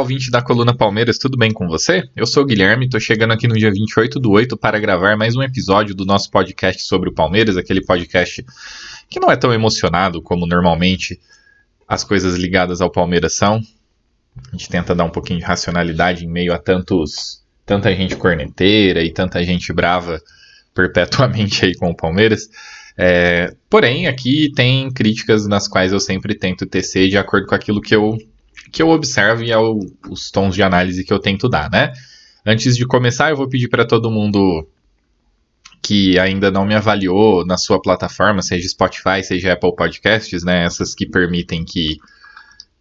ouvinte da Coluna Palmeiras, tudo bem com você? Eu sou o Guilherme, tô chegando aqui no dia 28 do 8 para gravar mais um episódio do nosso podcast sobre o Palmeiras, aquele podcast que não é tão emocionado como normalmente as coisas ligadas ao Palmeiras são. A gente tenta dar um pouquinho de racionalidade em meio a tantos tanta gente corneteira e tanta gente brava perpetuamente aí com o Palmeiras. É, porém, aqui tem críticas nas quais eu sempre tento tecer de acordo com aquilo que eu que eu observo e é o, os tons de análise que eu tento dar, né? Antes de começar, eu vou pedir para todo mundo que ainda não me avaliou na sua plataforma, seja Spotify, seja Apple Podcasts, né? Essas que permitem que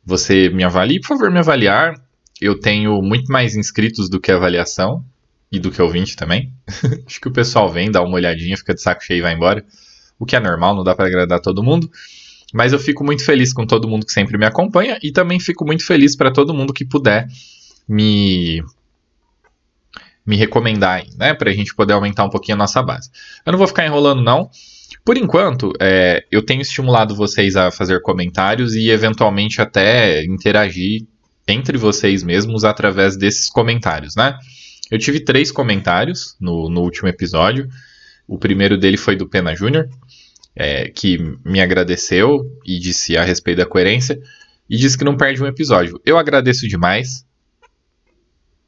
você me avalie, por favor, me avaliar. Eu tenho muito mais inscritos do que avaliação e do que ouvinte também. Acho que o pessoal vem, dá uma olhadinha, fica de saco cheio e vai embora. O que é normal, não dá para agradar todo mundo. Mas eu fico muito feliz com todo mundo que sempre me acompanha e também fico muito feliz para todo mundo que puder me me recomendar, né, para a gente poder aumentar um pouquinho a nossa base. Eu não vou ficar enrolando não. Por enquanto, é, eu tenho estimulado vocês a fazer comentários e eventualmente até interagir entre vocês mesmos através desses comentários, né? Eu tive três comentários no, no último episódio. O primeiro dele foi do Pena Júnior é, que me agradeceu e disse a respeito da coerência e disse que não perde um episódio. Eu agradeço demais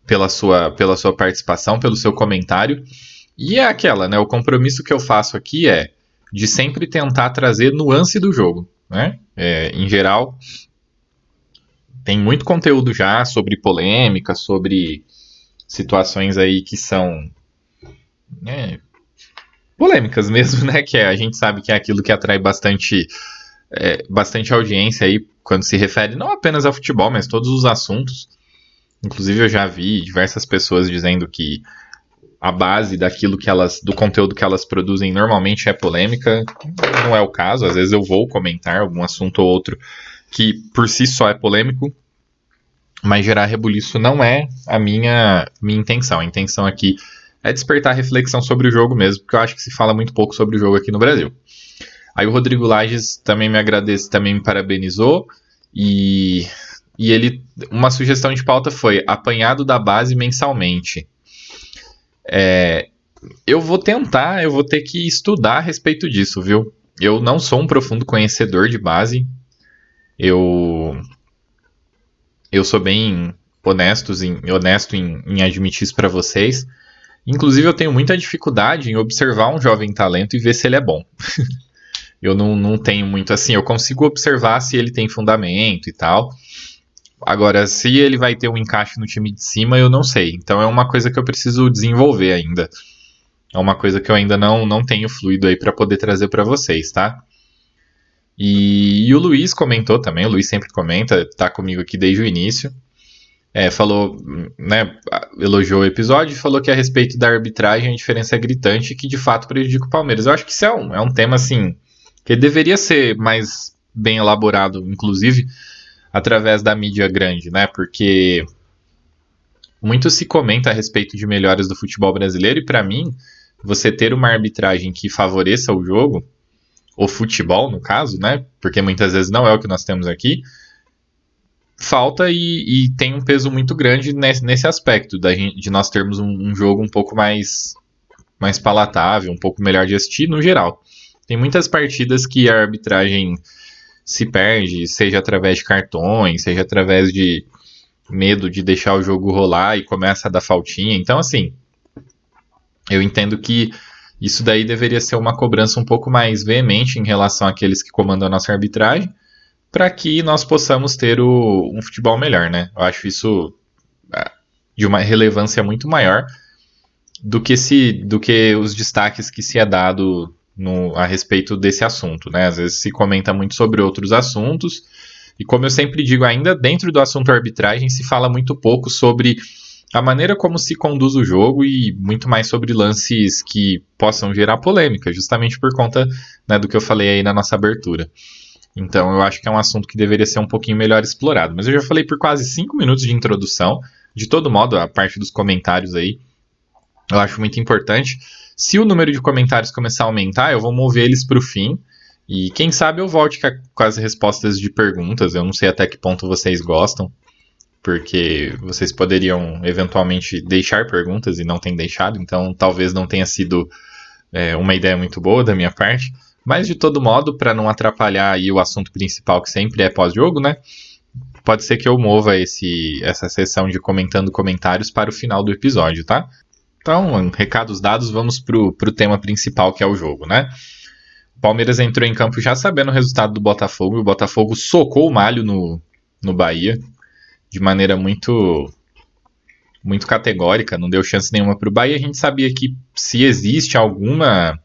pela sua, pela sua participação, pelo seu comentário. E é aquela, né? O compromisso que eu faço aqui é de sempre tentar trazer nuance do jogo, né? É, em geral, tem muito conteúdo já sobre polêmica, sobre situações aí que são né, polêmicas mesmo, né? Que é, a gente sabe que é aquilo que atrai bastante, é, bastante audiência aí quando se refere não apenas ao futebol, mas todos os assuntos. Inclusive eu já vi diversas pessoas dizendo que a base daquilo que elas, do conteúdo que elas produzem normalmente é polêmica. Não é o caso. Às vezes eu vou comentar algum assunto ou outro que por si só é polêmico, mas gerar rebuliço não é a minha, minha intenção. A intenção aqui é despertar reflexão sobre o jogo mesmo, porque eu acho que se fala muito pouco sobre o jogo aqui no Brasil. Aí o Rodrigo Lages também me agradece, também me parabenizou e, e ele uma sugestão de pauta foi apanhado da base mensalmente. É, eu vou tentar, eu vou ter que estudar a respeito disso, viu? Eu não sou um profundo conhecedor de base. Eu eu sou bem honesto em, honesto em, em admitir isso para vocês. Inclusive, eu tenho muita dificuldade em observar um jovem talento e ver se ele é bom. eu não, não tenho muito assim. Eu consigo observar se ele tem fundamento e tal. Agora, se ele vai ter um encaixe no time de cima, eu não sei. Então, é uma coisa que eu preciso desenvolver ainda. É uma coisa que eu ainda não, não tenho fluido aí para poder trazer para vocês, tá? E, e, o Luiz comentou também. O Luiz sempre comenta, tá comigo aqui desde o início é, falou, né, elogiou o episódio e falou que a respeito da arbitragem a diferença é gritante e que de fato prejudica o Palmeiras. Eu acho que isso é um, é um tema assim que deveria ser mais bem elaborado, inclusive através da mídia grande, né? Porque muito se comenta a respeito de melhores do futebol brasileiro e para mim você ter uma arbitragem que favoreça o jogo, o futebol no caso, né? Porque muitas vezes não é o que nós temos aqui falta e, e, tem um peso muito grande nesse, nesse aspecto da gente, de nós termos um, um, jogo um pouco mais, mais palatável, um pouco melhor de assistir no geral. Tem muitas partidas que a arbitragem se perde, seja através de cartões, seja através de medo de deixar o jogo rolar e começa a dar faltinha. Então, assim, eu entendo que isso daí deveria ser uma cobrança um pouco mais veemente em relação àqueles que comandam a nossa arbitragem para que nós possamos ter o, um futebol melhor, né? Eu acho isso é, de uma relevância muito maior do que, se, do que os destaques que se é dado no, a respeito desse assunto, né? Às vezes se comenta muito sobre outros assuntos, e como eu sempre digo, ainda dentro do assunto arbitragem se fala muito pouco sobre a maneira como se conduz o jogo e muito mais sobre lances que possam gerar polêmica, justamente por conta né, do que eu falei aí na nossa abertura. Então eu acho que é um assunto que deveria ser um pouquinho melhor explorado. Mas eu já falei por quase cinco minutos de introdução. De todo modo, a parte dos comentários aí, eu acho muito importante. Se o número de comentários começar a aumentar, eu vou mover eles para o fim. E quem sabe eu volte com as respostas de perguntas. Eu não sei até que ponto vocês gostam porque vocês poderiam eventualmente deixar perguntas e não têm deixado, então talvez não tenha sido é, uma ideia muito boa da minha parte. Mas de todo modo, para não atrapalhar aí o assunto principal que sempre é pós-jogo, né? Pode ser que eu mova esse, essa sessão de comentando comentários para o final do episódio, tá? Então, recados dados, vamos pro, pro tema principal que é o jogo, né? O Palmeiras entrou em campo já sabendo o resultado do Botafogo, o Botafogo socou o malho no, no Bahia de maneira muito muito categórica, não deu chance nenhuma para o Bahia. A gente sabia que se existe alguma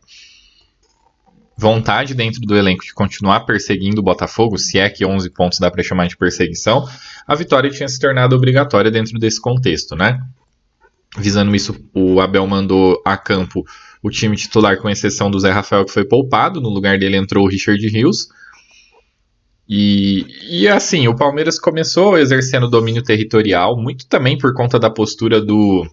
vontade dentro do elenco de continuar perseguindo o Botafogo, se é que 11 pontos dá para chamar de perseguição, a vitória tinha se tornado obrigatória dentro desse contexto, né? Visando isso, o Abel mandou a campo o time titular, com exceção do Zé Rafael, que foi poupado. No lugar dele entrou o Richard Rios. E, e assim, o Palmeiras começou exercendo domínio territorial, muito também por conta da postura do,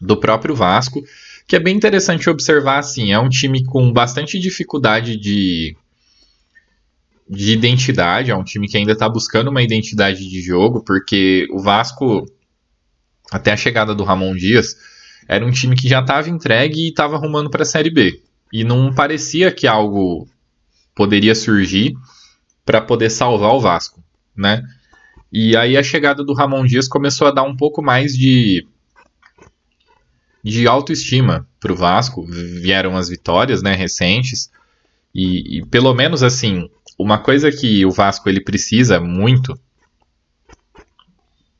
do próprio Vasco, que é bem interessante observar assim, é um time com bastante dificuldade de, de identidade, é um time que ainda está buscando uma identidade de jogo, porque o Vasco, até a chegada do Ramon Dias, era um time que já estava entregue e estava arrumando para a Série B. E não parecia que algo poderia surgir para poder salvar o Vasco, né? E aí a chegada do Ramon Dias começou a dar um pouco mais de de autoestima para o Vasco. Vieram as vitórias, né, recentes. E, e, pelo menos assim, uma coisa que o Vasco ele precisa muito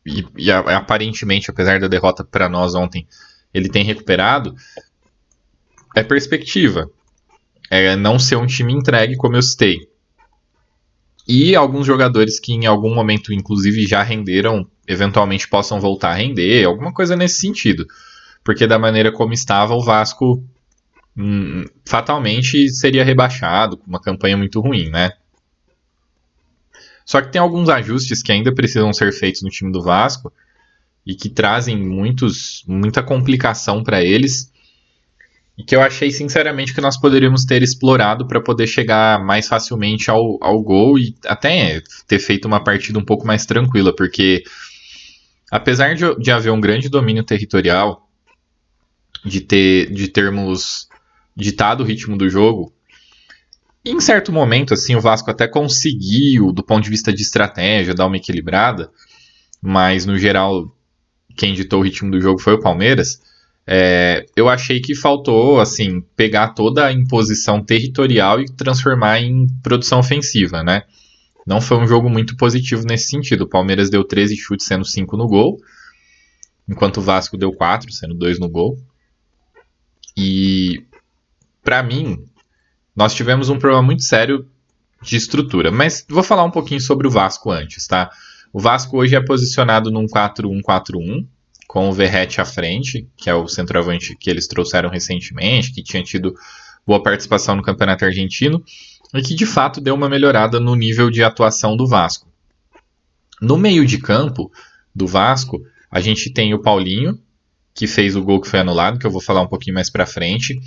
e, e aparentemente, apesar da derrota para nós ontem, ele tem recuperado é perspectiva. É não ser um time entregue, como eu citei. E alguns jogadores que em algum momento, inclusive, já renderam, eventualmente possam voltar a render, alguma coisa nesse sentido. Porque da maneira como estava, o Vasco hum, fatalmente seria rebaixado, com uma campanha muito ruim, né? Só que tem alguns ajustes que ainda precisam ser feitos no time do Vasco e que trazem muitos, muita complicação para eles e que eu achei sinceramente que nós poderíamos ter explorado para poder chegar mais facilmente ao, ao gol e até ter feito uma partida um pouco mais tranquila, porque apesar de, de haver um grande domínio territorial, de, ter, de termos ditado o ritmo do jogo, em certo momento, assim, o Vasco até conseguiu, do ponto de vista de estratégia, dar uma equilibrada, mas no geral, quem ditou o ritmo do jogo foi o Palmeiras. É, eu achei que faltou, assim, pegar toda a imposição territorial e transformar em produção ofensiva, né? Não foi um jogo muito positivo nesse sentido. O Palmeiras deu 13 chutes, sendo 5 no gol, enquanto o Vasco deu 4, sendo 2 no gol. E, para mim, nós tivemos um problema muito sério de estrutura. Mas vou falar um pouquinho sobre o Vasco antes, tá? O Vasco hoje é posicionado num 4-1-4-1, com o Verrete à frente, que é o centroavante que eles trouxeram recentemente, que tinha tido boa participação no Campeonato Argentino, e que de fato deu uma melhorada no nível de atuação do Vasco. No meio de campo do Vasco, a gente tem o Paulinho, que fez o gol que foi anulado, que eu vou falar um pouquinho mais para frente,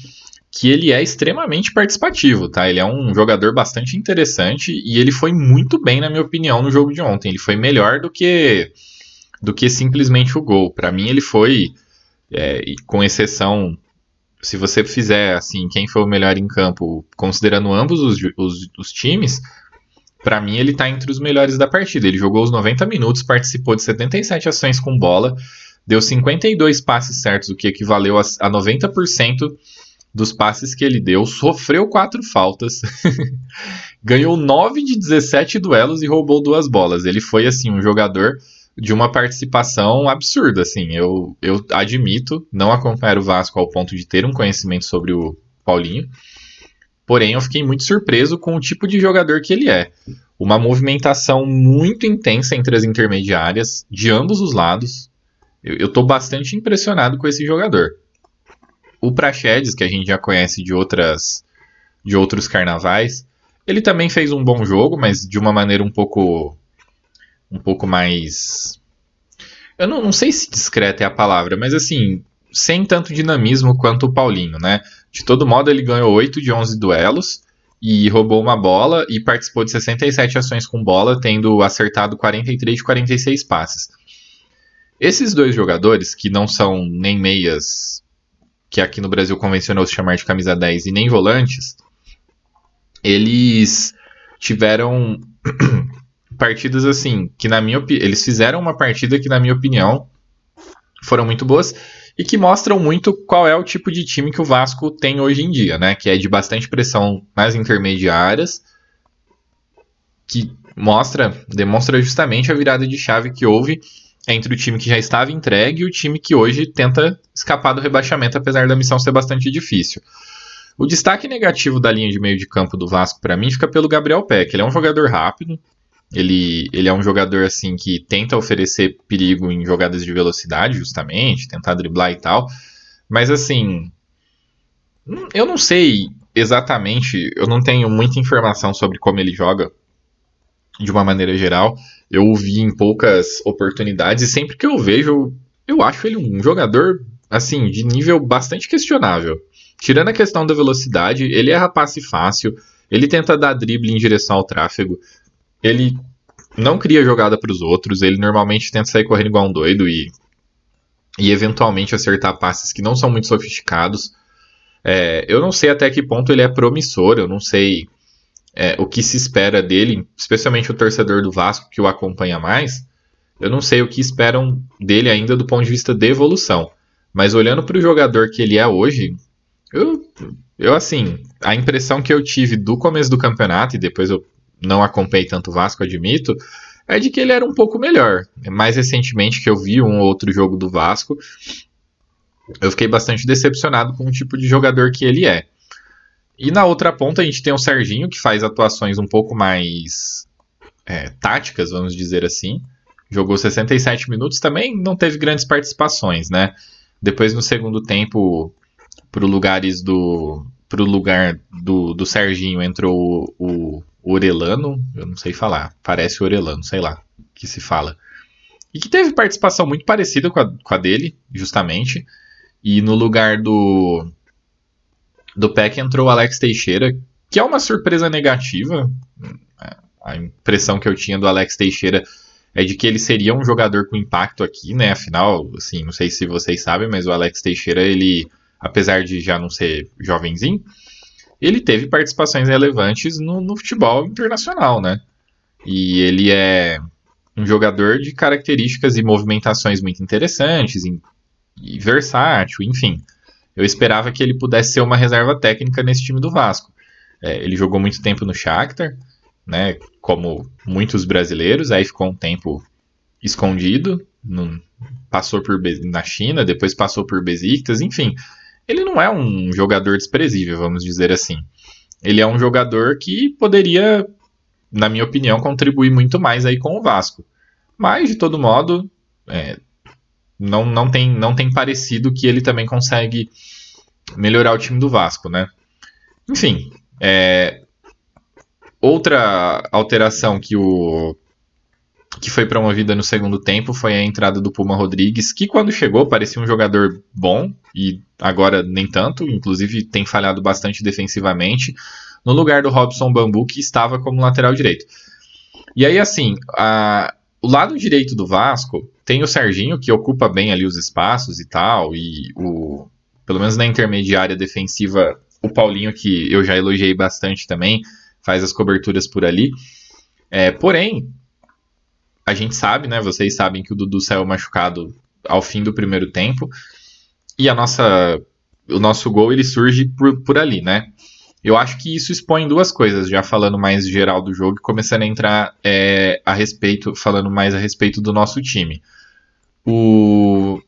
que ele é extremamente participativo, tá? Ele é um jogador bastante interessante e ele foi muito bem, na minha opinião, no jogo de ontem. Ele foi melhor do que do que simplesmente o gol. Para mim, ele foi, é, com exceção, se você fizer assim, quem foi o melhor em campo, considerando ambos os, os, os times, para mim ele tá entre os melhores da partida. Ele jogou os 90 minutos, participou de 77 ações com bola, deu 52 passes certos, o que equivaleu a, a 90% dos passes que ele deu, sofreu quatro faltas. ganhou 9 de 17 duelos e roubou duas bolas. Ele foi, assim, um jogador de uma participação absurda, assim. Eu, eu admito não acompanhar o Vasco ao ponto de ter um conhecimento sobre o Paulinho. Porém, eu fiquei muito surpreso com o tipo de jogador que ele é. Uma movimentação muito intensa entre as intermediárias, de ambos os lados. Eu estou bastante impressionado com esse jogador. O Praxedes, que a gente já conhece de outras de outros carnavais, ele também fez um bom jogo, mas de uma maneira um pouco um pouco mais eu não, não sei se discreta é a palavra, mas assim, sem tanto dinamismo quanto o Paulinho, né? De todo modo, ele ganhou 8 de 11 duelos e roubou uma bola e participou de 67 ações com bola, tendo acertado 43 de 46 passes. Esses dois jogadores, que não são nem meias, que aqui no Brasil convencionou se chamar de camisa 10, e nem volantes, eles tiveram partidas assim, que na minha eles fizeram uma partida que na minha opinião foram muito boas e que mostram muito qual é o tipo de time que o Vasco tem hoje em dia, né? Que é de bastante pressão nas intermediárias, que mostra, demonstra justamente a virada de chave que houve entre o time que já estava entregue e o time que hoje tenta escapar do rebaixamento, apesar da missão ser bastante difícil. O destaque negativo da linha de meio de campo do Vasco para mim fica pelo Gabriel Peck. Ele é um jogador rápido, ele, ele é um jogador assim que tenta oferecer perigo em jogadas de velocidade, justamente, tentar driblar e tal. Mas assim, eu não sei exatamente, eu não tenho muita informação sobre como ele joga de uma maneira geral. Eu o vi em poucas oportunidades e sempre que eu vejo, eu acho ele um jogador assim de nível bastante questionável. Tirando a questão da velocidade, ele erra passe fácil, ele tenta dar drible em direção ao tráfego, ele não cria jogada para os outros, ele normalmente tenta sair correndo igual um doido e, e eventualmente acertar passes que não são muito sofisticados. É, eu não sei até que ponto ele é promissor, eu não sei é, o que se espera dele, especialmente o torcedor do Vasco que o acompanha mais. Eu não sei o que esperam dele ainda do ponto de vista de evolução. Mas olhando para o jogador que ele é hoje, eu, eu, assim, a impressão que eu tive do começo do campeonato, e depois eu não acompanhei tanto o Vasco, admito, é de que ele era um pouco melhor. Mais recentemente que eu vi um outro jogo do Vasco, eu fiquei bastante decepcionado com o tipo de jogador que ele é. E na outra ponta a gente tem o Serginho, que faz atuações um pouco mais é, táticas, vamos dizer assim. Jogou 67 minutos, também não teve grandes participações, né? Depois no segundo tempo pro lugares do pro lugar do, do Serginho entrou o, o Orelano, eu não sei falar, parece Orelano, sei lá, que se fala. E que teve participação muito parecida com a, com a dele, justamente. E no lugar do do PEC entrou o Alex Teixeira, que é uma surpresa negativa. A impressão que eu tinha do Alex Teixeira é de que ele seria um jogador com impacto aqui, né? Afinal, assim, não sei se vocês sabem, mas o Alex Teixeira, ele apesar de já não ser jovenzinho, ele teve participações relevantes no, no futebol internacional, né? E ele é um jogador de características e movimentações muito interessantes e, e versátil, enfim. Eu esperava que ele pudesse ser uma reserva técnica nesse time do Vasco. É, ele jogou muito tempo no Shakhtar, né, como muitos brasileiros, aí ficou um tempo escondido, passou por na China, depois passou por Besiktas, enfim ele não é um jogador desprezível, vamos dizer assim. Ele é um jogador que poderia, na minha opinião, contribuir muito mais aí com o Vasco. Mas, de todo modo, é, não, não, tem, não tem parecido que ele também consegue melhorar o time do Vasco, né? Enfim, é, outra alteração que o que foi promovida no segundo tempo foi a entrada do Puma Rodrigues, que quando chegou parecia um jogador bom e agora nem tanto, inclusive tem falhado bastante defensivamente, no lugar do Robson Bambu, que estava como lateral direito. E aí, assim, a, o lado direito do Vasco tem o Serginho, que ocupa bem ali os espaços e tal, e o, pelo menos na intermediária defensiva, o Paulinho, que eu já elogiei bastante também, faz as coberturas por ali. É, porém, a gente sabe, né? Vocês sabem que o Dudu saiu machucado ao fim do primeiro tempo. E a nossa, o nosso gol ele surge por, por ali, né? Eu acho que isso expõe duas coisas, já falando mais geral do jogo e começando a entrar é, a respeito, falando mais a respeito do nosso time. O...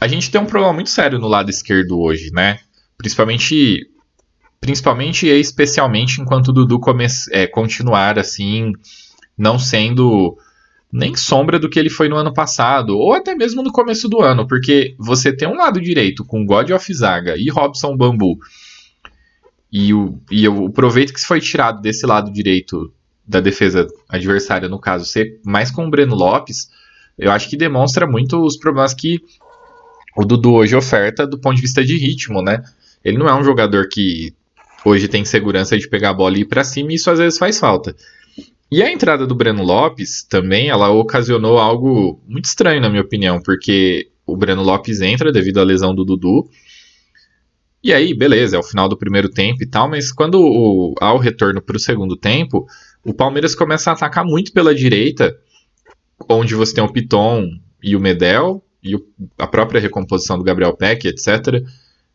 A gente tem um problema muito sério no lado esquerdo hoje, né? Principalmente, principalmente e especialmente enquanto o Dudu come... É, continuar assim, não sendo nem sombra do que ele foi no ano passado, ou até mesmo no começo do ano, porque você tem um lado direito com God of Zaga e Robson Bambu e o, e o proveito que foi tirado desse lado direito da defesa adversária, no caso, ser mais com o Breno Lopes, eu acho que demonstra muito os problemas que o Dudu hoje oferta do ponto de vista de ritmo, né? Ele não é um jogador que hoje tem segurança de pegar a bola e ir para cima, e isso às vezes faz falta. E a entrada do Breno Lopes também, ela ocasionou algo muito estranho, na minha opinião, porque o Breno Lopes entra devido à lesão do Dudu, e aí, beleza, é o final do primeiro tempo e tal, mas quando o, há o retorno para o segundo tempo, o Palmeiras começa a atacar muito pela direita, onde você tem o Piton e o Medel, e o, a própria recomposição do Gabriel Peck, etc.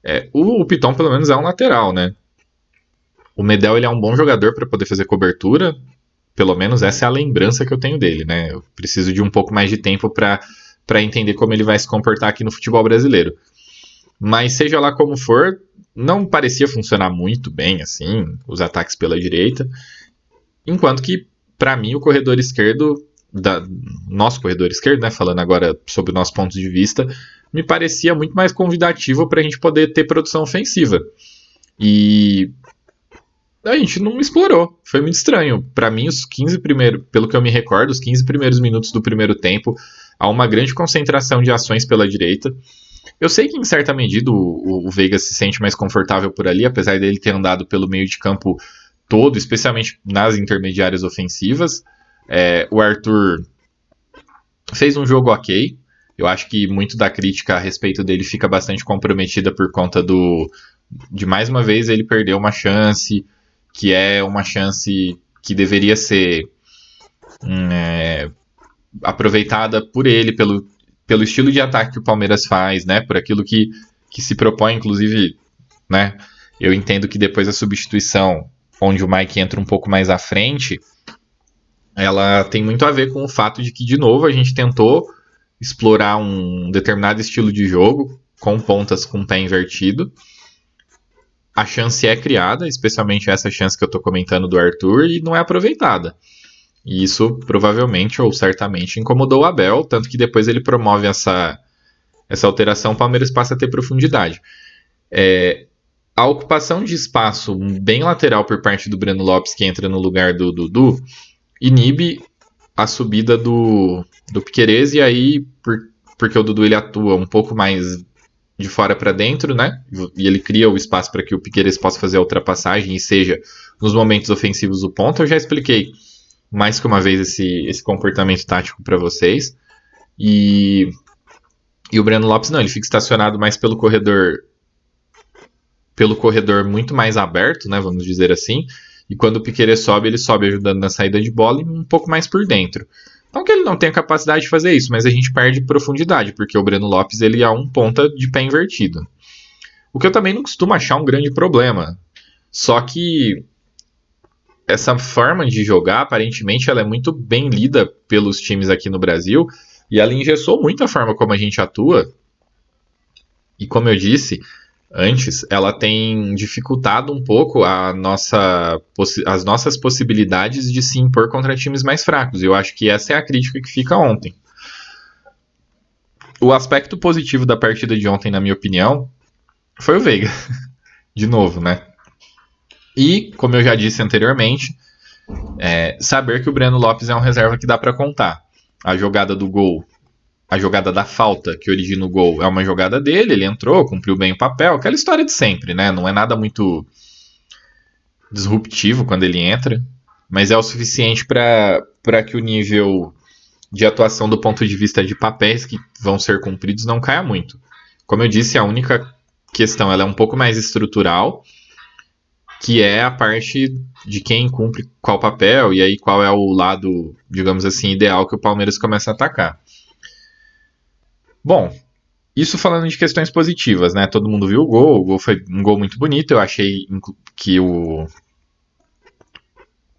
É, o, o Piton, pelo menos, é um lateral, né? O Medel ele é um bom jogador para poder fazer cobertura, pelo menos essa é a lembrança que eu tenho dele, né? Eu preciso de um pouco mais de tempo para entender como ele vai se comportar aqui no futebol brasileiro. Mas seja lá como for, não parecia funcionar muito bem assim, os ataques pela direita. Enquanto que, para mim, o corredor esquerdo, da, nosso corredor esquerdo, né, falando agora sobre o nosso ponto de vista, me parecia muito mais convidativo para a gente poder ter produção ofensiva. E a gente não explorou. Foi muito estranho. Para mim, os 15 primeiros, pelo que eu me recordo, os 15 primeiros minutos do primeiro tempo, há uma grande concentração de ações pela direita. Eu sei que em certa medida o, o Veiga se sente mais confortável por ali, apesar dele ter andado pelo meio de campo todo, especialmente nas intermediárias ofensivas. É, o Arthur fez um jogo ok. Eu acho que muito da crítica a respeito dele fica bastante comprometida por conta do. De mais uma vez ele perdeu uma chance, que é uma chance que deveria ser hum, é, aproveitada por ele, pelo pelo estilo de ataque que o Palmeiras faz, né? Por aquilo que, que se propõe, inclusive, né? Eu entendo que depois da substituição, onde o Mike entra um pouco mais à frente, ela tem muito a ver com o fato de que, de novo, a gente tentou explorar um determinado estilo de jogo com pontas com pé invertido. A chance é criada, especialmente essa chance que eu estou comentando do Arthur, e não é aproveitada. E isso provavelmente ou certamente incomodou o Abel, tanto que depois ele promove essa, essa alteração, o Palmeiras passa a ter profundidade. É, a ocupação de espaço bem lateral por parte do Breno Lopes, que entra no lugar do Dudu, inibe a subida do, do Piquerez, e aí, por, porque o Dudu ele atua um pouco mais de fora para dentro, né? E ele cria o espaço para que o Piquerez possa fazer a ultrapassagem e seja nos momentos ofensivos o ponto. Eu já expliquei mais que uma vez esse, esse comportamento tático para vocês. E, e o Breno Lopes não, ele fica estacionado mais pelo corredor pelo corredor muito mais aberto, né, vamos dizer assim. E quando o Piqueires sobe, ele sobe ajudando na saída de bola e um pouco mais por dentro. Não que ele não tenha capacidade de fazer isso, mas a gente perde profundidade, porque o Breno Lopes ele é um ponta de pé invertido. O que eu também não costumo achar um grande problema. Só que essa forma de jogar, aparentemente, ela é muito bem lida pelos times aqui no Brasil e ela engessou muito a forma como a gente atua. E como eu disse antes, ela tem dificultado um pouco a nossa, as nossas possibilidades de se impor contra times mais fracos. Eu acho que essa é a crítica que fica ontem. O aspecto positivo da partida de ontem, na minha opinião, foi o Veiga. De novo, né? E, como eu já disse anteriormente, é, saber que o Breno Lopes é um reserva que dá para contar. A jogada do gol, a jogada da falta que origina o gol é uma jogada dele, ele entrou, cumpriu bem o papel, aquela história de sempre, né? Não é nada muito disruptivo quando ele entra, mas é o suficiente para que o nível de atuação do ponto de vista de papéis que vão ser cumpridos não caia muito. Como eu disse, a única questão ela é um pouco mais estrutural que é a parte de quem cumpre qual papel e aí qual é o lado, digamos assim, ideal que o Palmeiras começa a atacar. Bom, isso falando de questões positivas, né? Todo mundo viu o gol, o gol foi um gol muito bonito. Eu achei que o,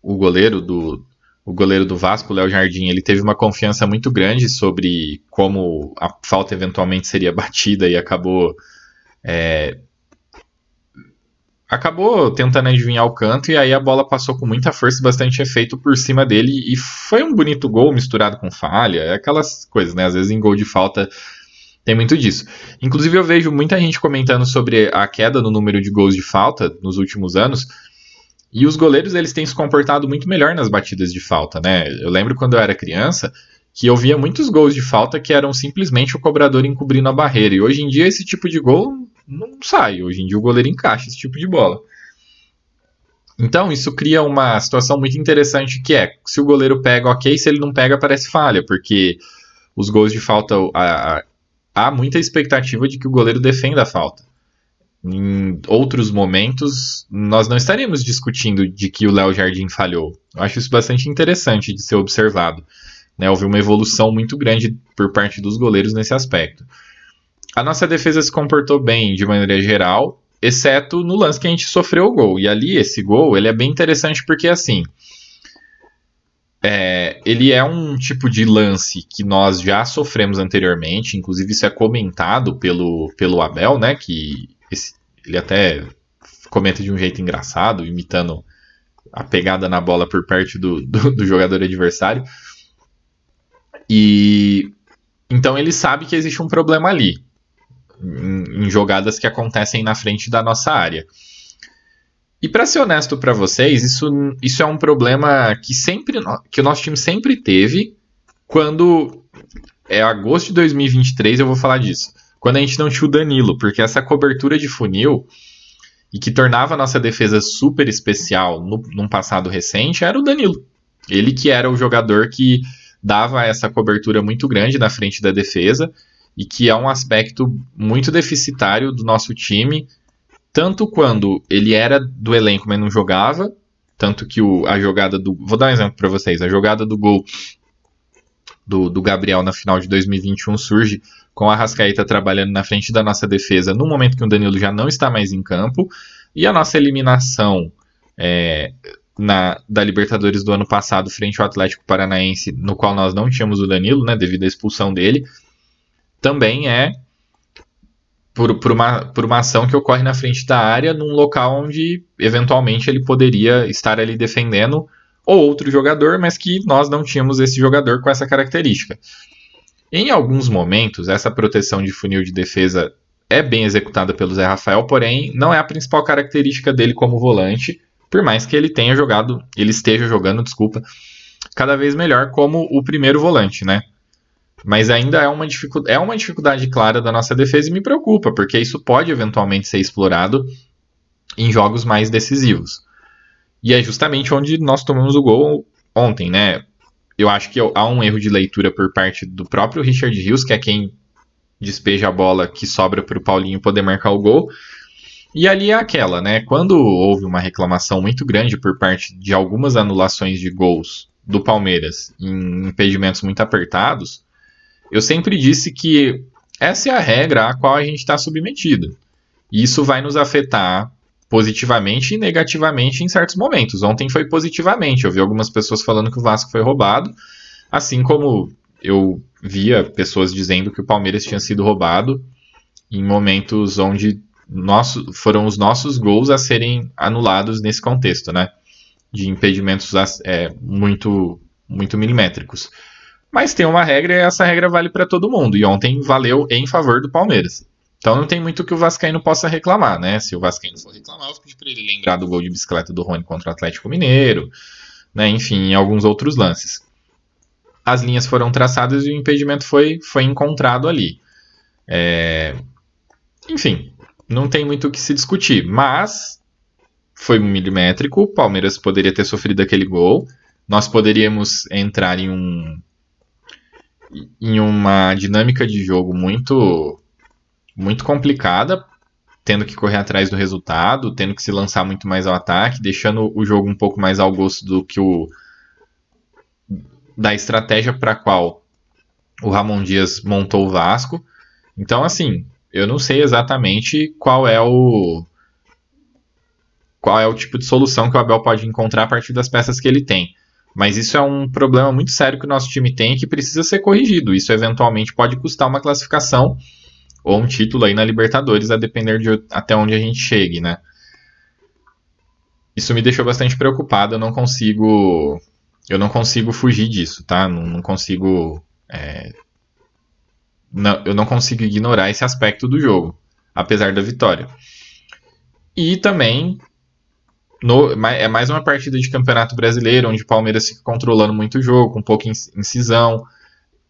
o goleiro do, o goleiro do Vasco, Léo Jardim, ele teve uma confiança muito grande sobre como a falta eventualmente seria batida e acabou é, acabou tentando adivinhar o canto e aí a bola passou com muita força e bastante efeito por cima dele e foi um bonito gol misturado com falha, é aquelas coisas, né? Às vezes em gol de falta tem muito disso. Inclusive eu vejo muita gente comentando sobre a queda no número de gols de falta nos últimos anos. E os goleiros eles têm se comportado muito melhor nas batidas de falta, né? Eu lembro quando eu era criança que eu via muitos gols de falta que eram simplesmente o cobrador encobrindo a barreira. E hoje em dia esse tipo de gol não sai. Hoje em dia o goleiro encaixa esse tipo de bola. Então, isso cria uma situação muito interessante que é, se o goleiro pega, ok, se ele não pega, parece falha, porque os gols de falta, a, há muita expectativa de que o goleiro defenda a falta. Em outros momentos, nós não estaríamos discutindo de que o Léo Jardim falhou. Eu acho isso bastante interessante de ser observado. Né? Houve uma evolução muito grande por parte dos goleiros nesse aspecto a nossa defesa se comportou bem de maneira geral, exceto no lance que a gente sofreu o gol. E ali, esse gol, ele é bem interessante porque, assim, é, ele é um tipo de lance que nós já sofremos anteriormente, inclusive isso é comentado pelo, pelo Abel, né, que esse, ele até comenta de um jeito engraçado, imitando a pegada na bola por parte do, do, do jogador adversário. E então ele sabe que existe um problema ali em, em jogadas que acontecem na frente da nossa área. E para ser honesto para vocês, isso, isso é um problema que sempre que o nosso time sempre teve quando é agosto de 2023, eu vou falar disso. Quando a gente não tinha o Danilo, porque essa cobertura de funil e que tornava a nossa defesa super especial no, num passado recente era o Danilo. Ele que era o jogador que dava essa cobertura muito grande na frente da defesa e que é um aspecto muito deficitário do nosso time, tanto quando ele era do elenco, mas não jogava, tanto que o, a jogada do. Vou dar um exemplo para vocês: a jogada do gol do, do, Gabriel na final de 2021 surge com a Rascaeta trabalhando na frente da nossa defesa no momento que o Danilo já não está mais em campo, e a nossa eliminação. É, na, da Libertadores do ano passado frente ao Atlético Paranaense, no qual nós não tínhamos o Danilo, né, devido à expulsão dele, também é por, por, uma, por uma ação que ocorre na frente da área, num local onde eventualmente ele poderia estar ali defendendo ou outro jogador, mas que nós não tínhamos esse jogador com essa característica. Em alguns momentos, essa proteção de funil de defesa é bem executada pelo Zé Rafael, porém não é a principal característica dele como volante, por mais que ele tenha jogado, ele esteja jogando, desculpa, cada vez melhor como o primeiro volante, né? Mas ainda é uma, é uma dificuldade clara da nossa defesa e me preocupa, porque isso pode eventualmente ser explorado em jogos mais decisivos. E é justamente onde nós tomamos o gol ontem, né? Eu acho que há um erro de leitura por parte do próprio Richard Rios, que é quem despeja a bola que sobra para o Paulinho poder marcar o gol. E ali é aquela, né? Quando houve uma reclamação muito grande por parte de algumas anulações de gols do Palmeiras em impedimentos muito apertados, eu sempre disse que essa é a regra a qual a gente está submetido. E isso vai nos afetar positivamente e negativamente em certos momentos. Ontem foi positivamente. Eu vi algumas pessoas falando que o Vasco foi roubado, assim como eu via pessoas dizendo que o Palmeiras tinha sido roubado em momentos onde nosso, foram os nossos gols a serem anulados nesse contexto, né? De impedimentos é, muito, muito milimétricos. Mas tem uma regra e essa regra vale para todo mundo. E ontem valeu em favor do Palmeiras. Então não tem muito que o Vascaíno possa reclamar, né? Se o Vascaíno for reclamar, eu pedi para ele lembrar do gol de bicicleta do Rony contra o Atlético Mineiro, né? Enfim, alguns outros lances. As linhas foram traçadas e o impedimento foi, foi encontrado ali. É... Enfim, não tem muito o que se discutir, mas foi milimétrico. O Palmeiras poderia ter sofrido aquele gol. Nós poderíamos entrar em um em uma dinâmica de jogo muito muito complicada, tendo que correr atrás do resultado, tendo que se lançar muito mais ao ataque, deixando o jogo um pouco mais ao gosto do que o da estratégia para qual o Ramon Dias montou o Vasco. Então, assim, eu não sei exatamente qual é o qual é o tipo de solução que o Abel pode encontrar a partir das peças que ele tem. Mas isso é um problema muito sério que o nosso time tem e que precisa ser corrigido. Isso eventualmente pode custar uma classificação ou um título aí na Libertadores, a depender de até onde a gente chegue, né? Isso me deixou bastante preocupado. Eu não consigo, eu não consigo fugir disso, tá? Não, não consigo, é, não, eu não consigo ignorar esse aspecto do jogo, apesar da vitória. E também no, é mais uma partida de campeonato brasileiro, onde o Palmeiras fica controlando muito o jogo, com pouca incisão.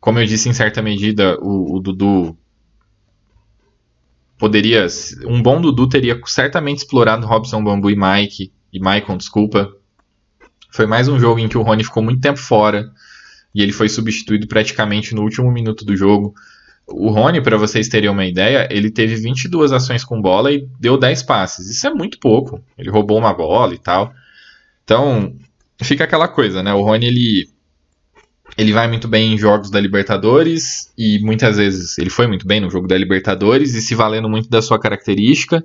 Como eu disse, em certa medida, o, o Dudu poderia. Um bom Dudu teria certamente explorado Robson Bambu e Mike. E Maicon, desculpa. Foi mais um jogo em que o Rony ficou muito tempo fora. E ele foi substituído praticamente no último minuto do jogo. O Rony, para vocês terem uma ideia, ele teve 22 ações com bola e deu 10 passes. Isso é muito pouco. Ele roubou uma bola e tal. Então, fica aquela coisa, né? O Rony, ele, ele vai muito bem em jogos da Libertadores e muitas vezes ele foi muito bem no jogo da Libertadores e se valendo muito da sua característica.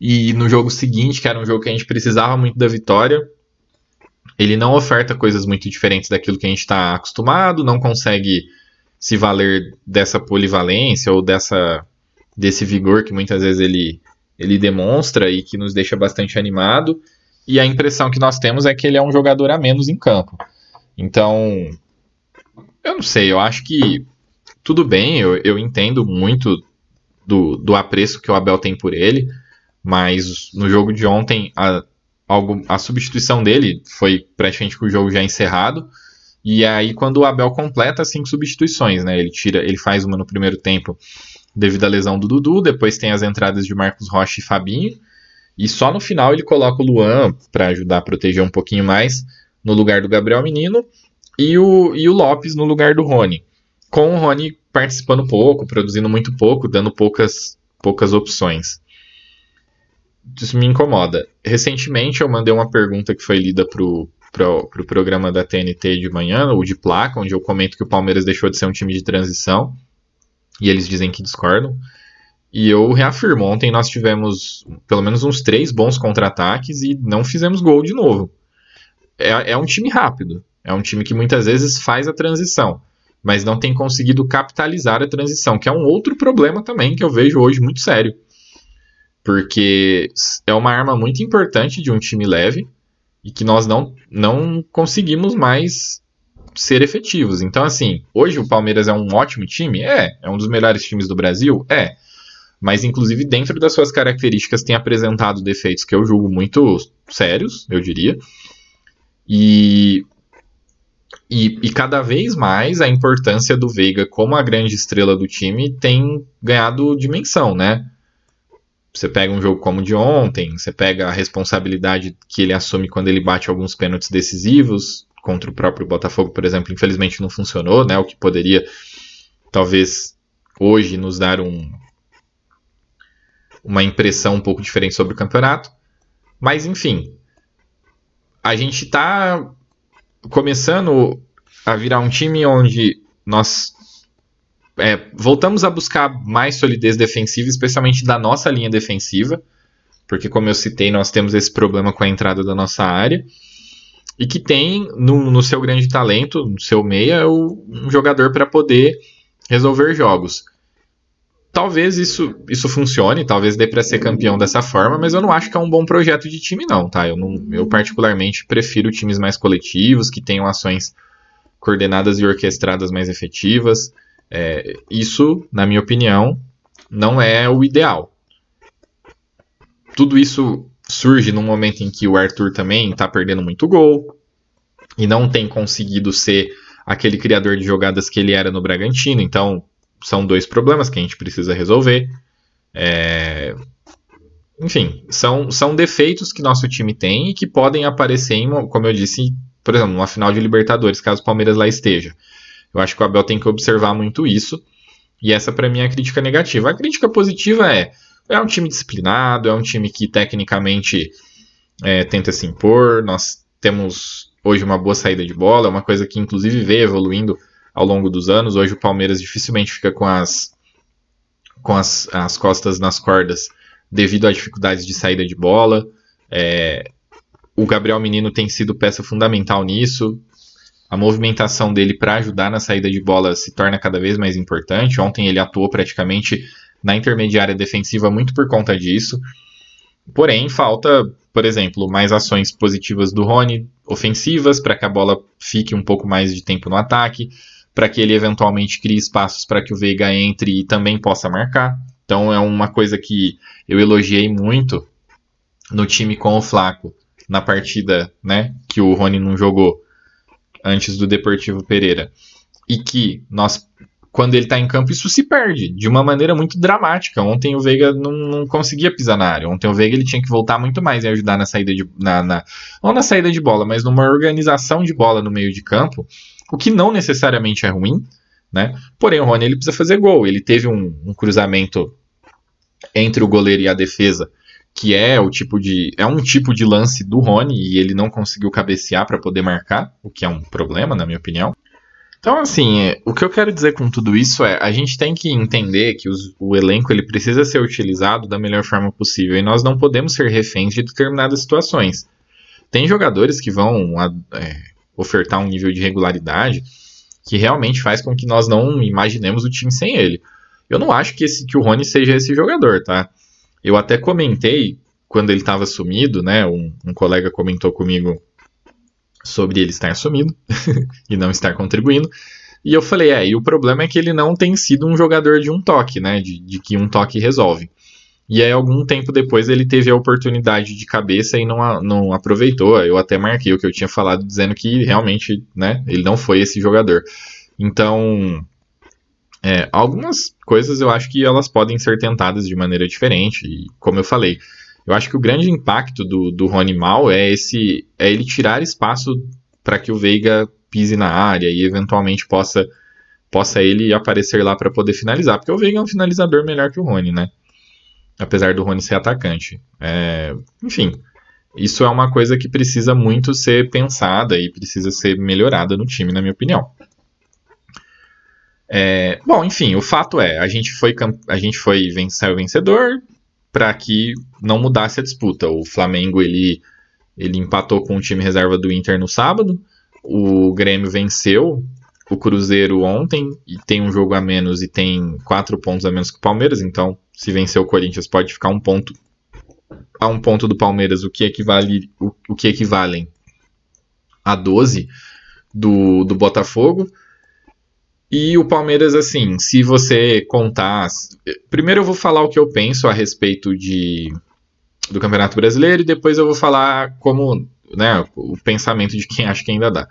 E no jogo seguinte, que era um jogo que a gente precisava muito da vitória, ele não oferta coisas muito diferentes daquilo que a gente está acostumado, não consegue se valer dessa polivalência ou dessa desse vigor que muitas vezes ele, ele demonstra e que nos deixa bastante animado. E a impressão que nós temos é que ele é um jogador a menos em campo. Então, eu não sei, eu acho que tudo bem, eu, eu entendo muito do, do apreço que o Abel tem por ele, mas no jogo de ontem a, algo, a substituição dele foi praticamente com o jogo já encerrado. E aí, quando o Abel completa cinco substituições, né? Ele tira, ele faz uma no primeiro tempo devido à lesão do Dudu, depois tem as entradas de Marcos Rocha e Fabinho, e só no final ele coloca o Luan para ajudar a proteger um pouquinho mais no lugar do Gabriel Menino e o, e o Lopes no lugar do Rony. Com o Rony participando pouco, produzindo muito pouco, dando poucas, poucas opções. Isso me incomoda. Recentemente eu mandei uma pergunta que foi lida pro, pro, pro programa da TNT de manhã, ou de placa, onde eu comento que o Palmeiras deixou de ser um time de transição, e eles dizem que discordam. E eu reafirmo, ontem nós tivemos pelo menos uns três bons contra-ataques e não fizemos gol de novo. É, é um time rápido, é um time que muitas vezes faz a transição, mas não tem conseguido capitalizar a transição, que é um outro problema também que eu vejo hoje muito sério. Porque é uma arma muito importante de um time leve, e que nós não, não conseguimos mais ser efetivos. Então, assim, hoje o Palmeiras é um ótimo time? É. É um dos melhores times do Brasil? É. Mas, inclusive, dentro das suas características, tem apresentado defeitos que eu julgo muito sérios, eu diria. E, e, e cada vez mais a importância do Veiga como a grande estrela do time tem ganhado dimensão, né? Você pega um jogo como o de ontem, você pega a responsabilidade que ele assume quando ele bate alguns pênaltis decisivos, contra o próprio Botafogo, por exemplo, infelizmente não funcionou, né? O que poderia talvez hoje nos dar um, uma impressão um pouco diferente sobre o campeonato. Mas enfim, a gente está começando a virar um time onde nós é, voltamos a buscar mais solidez defensiva, especialmente da nossa linha defensiva, porque, como eu citei, nós temos esse problema com a entrada da nossa área, e que tem no, no seu grande talento, no seu meia, um jogador para poder resolver jogos. Talvez isso, isso funcione, talvez dê para ser campeão dessa forma, mas eu não acho que é um bom projeto de time, não, tá? Eu, não, eu particularmente prefiro times mais coletivos, que tenham ações coordenadas e orquestradas mais efetivas. É, isso, na minha opinião, não é o ideal. Tudo isso surge num momento em que o Arthur também está perdendo muito gol e não tem conseguido ser aquele criador de jogadas que ele era no Bragantino. Então, são dois problemas que a gente precisa resolver. É... Enfim, são, são defeitos que nosso time tem e que podem aparecer, em, como eu disse, por exemplo, numa final de Libertadores, caso o Palmeiras lá esteja. Eu acho que o Abel tem que observar muito isso. E essa, para mim, é a crítica negativa. A crítica positiva é: é um time disciplinado, é um time que tecnicamente é, tenta se impor. Nós temos hoje uma boa saída de bola, é uma coisa que, inclusive, vem evoluindo ao longo dos anos. Hoje, o Palmeiras dificilmente fica com as, com as, as costas nas cordas devido a dificuldades de saída de bola. É, o Gabriel Menino tem sido peça fundamental nisso. A movimentação dele para ajudar na saída de bola se torna cada vez mais importante. Ontem ele atuou praticamente na intermediária defensiva muito por conta disso. Porém, falta, por exemplo, mais ações positivas do Rony, ofensivas, para que a bola fique um pouco mais de tempo no ataque, para que ele eventualmente crie espaços para que o Veiga entre e também possa marcar. Então é uma coisa que eu elogiei muito no time com o Flaco na partida, né, que o Rony não jogou antes do Deportivo Pereira. E que nós quando ele está em campo, isso se perde de uma maneira muito dramática. Ontem o Veiga não, não, conseguia pisar na área. Ontem o Veiga ele tinha que voltar muito mais e ajudar na saída de. Na, na, na saída de bola, mas numa organização de bola no meio de campo, o que não necessariamente é ruim. Né? Porém, o Rony ele precisa fazer gol. Ele teve um, um cruzamento entre o goleiro e a defesa, que é o tipo de. é um tipo de lance do Rony, e ele não conseguiu cabecear para poder marcar, o que é um problema, na minha opinião. Então, assim, é, o que eu quero dizer com tudo isso é, a gente tem que entender que os, o elenco ele precisa ser utilizado da melhor forma possível e nós não podemos ser reféns de determinadas situações. Tem jogadores que vão é, ofertar um nível de regularidade que realmente faz com que nós não imaginemos o time sem ele. Eu não acho que, esse, que o Rony seja esse jogador, tá? Eu até comentei quando ele estava sumido, né? Um, um colega comentou comigo sobre ele estar sumido e não estar contribuindo. E eu falei, é, e o problema é que ele não tem sido um jogador de um toque, né? De, de que um toque resolve. E aí, algum tempo depois, ele teve a oportunidade de cabeça e não, não aproveitou. Eu até marquei o que eu tinha falado, dizendo que realmente, né, ele não foi esse jogador. Então, é, algumas coisas eu acho que elas podem ser tentadas de maneira diferente. E, como eu falei, eu acho que o grande impacto do, do Rony Mal é esse é ele tirar espaço para que o Veiga pise na área e eventualmente possa possa ele aparecer lá para poder finalizar, porque o Veiga é um finalizador melhor que o Rony, né? Apesar do Rony ser atacante. É, enfim, isso é uma coisa que precisa muito ser pensada e precisa ser melhorada no time, na minha opinião. É, bom, enfim, o fato é, a gente foi, a gente foi vencer o vencedor, para que não mudasse a disputa. O Flamengo ele, ele empatou com o time reserva do Inter no sábado, o Grêmio venceu o Cruzeiro ontem e tem um jogo a menos e tem quatro pontos a menos que o Palmeiras, então se vencer o Corinthians pode ficar um ponto a um ponto do Palmeiras, o que equivale o, o que equivalem a 12 do, do Botafogo. E o Palmeiras, assim, se você contar. Primeiro eu vou falar o que eu penso a respeito de, do Campeonato Brasileiro e depois eu vou falar como. Né, o pensamento de quem acha que ainda dá.